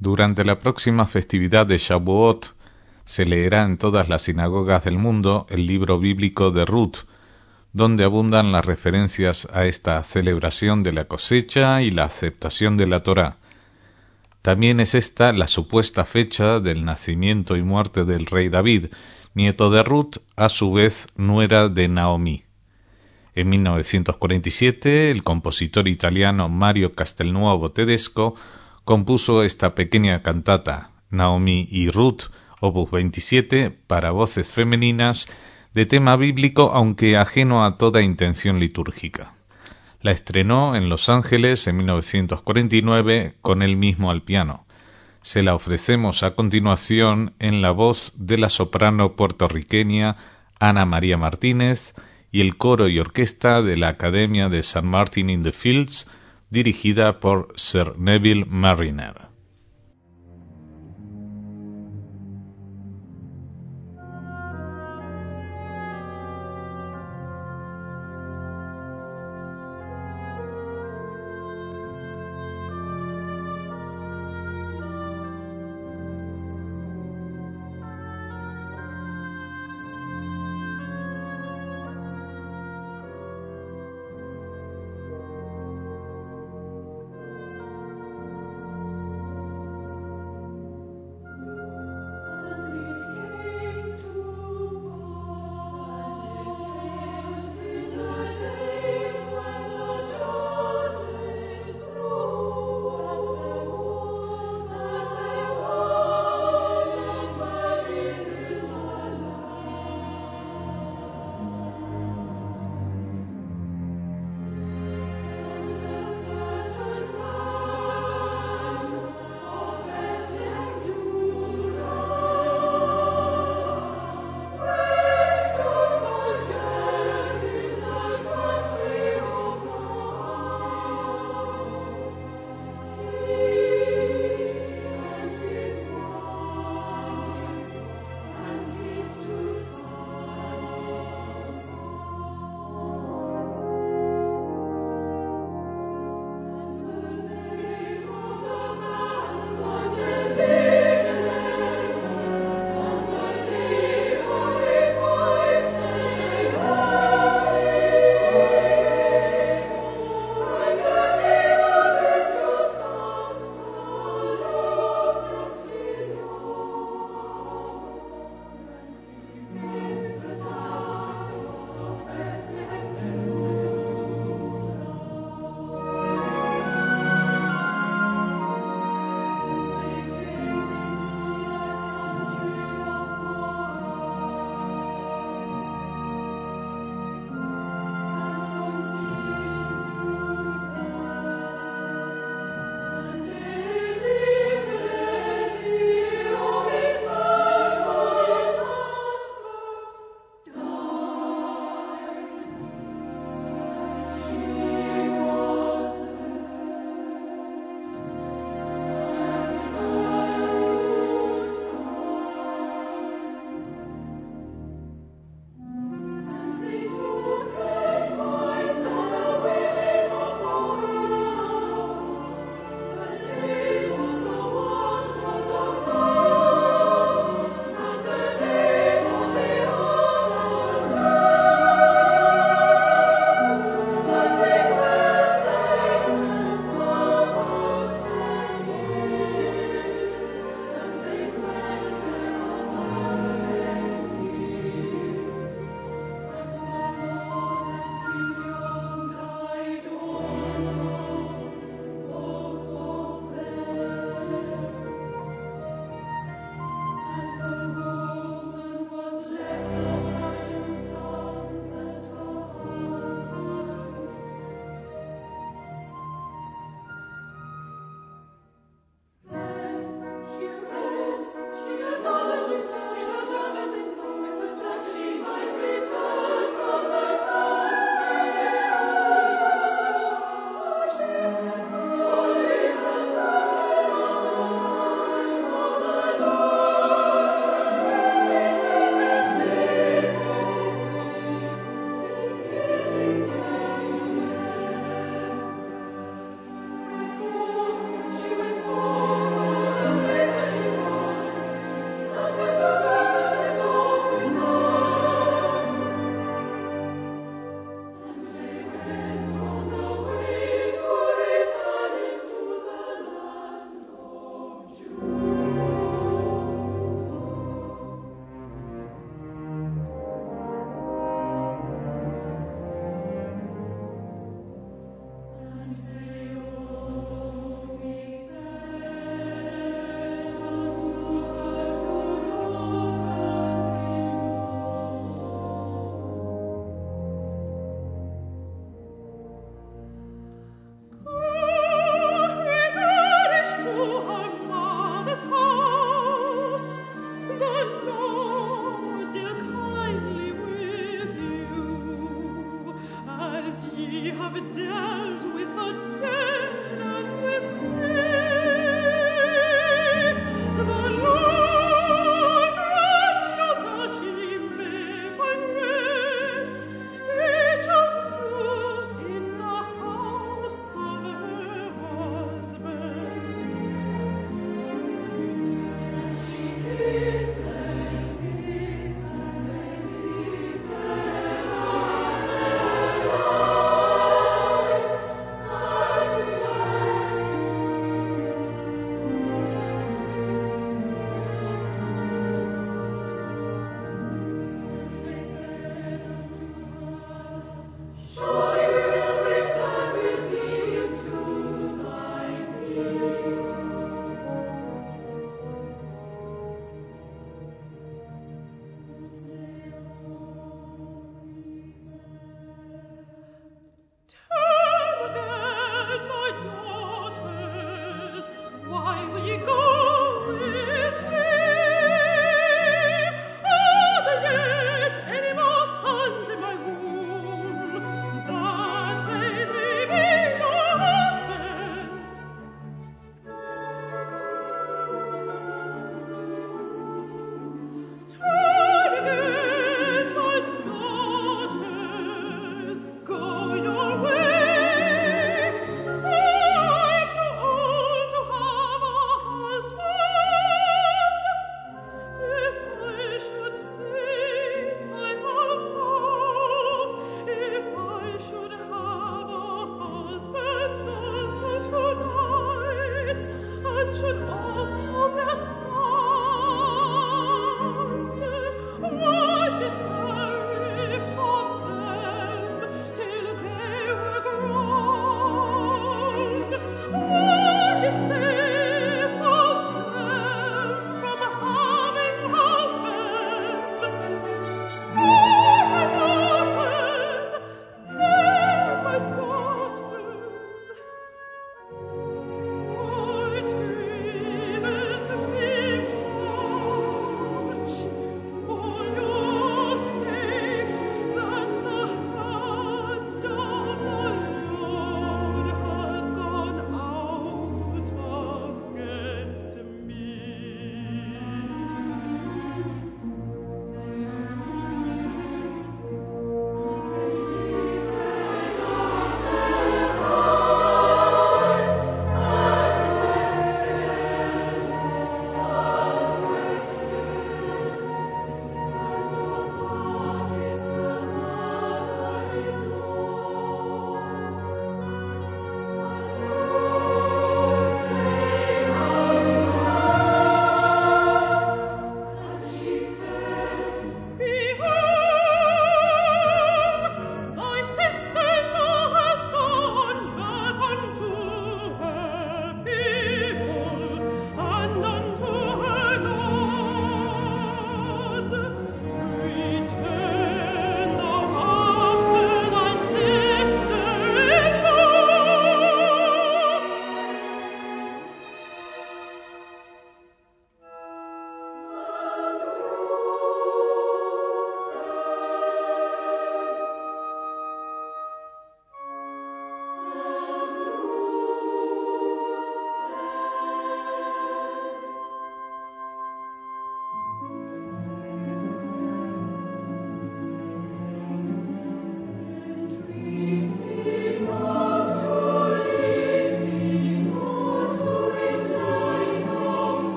Durante la próxima festividad de Shavuot se leerá en todas las sinagogas del mundo el libro bíblico de Ruth, donde abundan las referencias a esta celebración de la cosecha y la aceptación de la Torá. También es esta la supuesta fecha del nacimiento y muerte del rey David, nieto de Ruth, a su vez nuera de Naomi. En 1947, el compositor italiano Mario Castelnuovo Tedesco compuso esta pequeña cantata, Naomi y Ruth, opus 27, para voces femeninas, de tema bíblico aunque ajeno a toda intención litúrgica. La estrenó en Los Ángeles en 1949 con él mismo al piano. Se la ofrecemos a continuación en la voz de la soprano puertorriqueña Ana María Martínez y el coro y orquesta de la Academia de San Martin in the Fields dirigida por Sir Neville Mariner.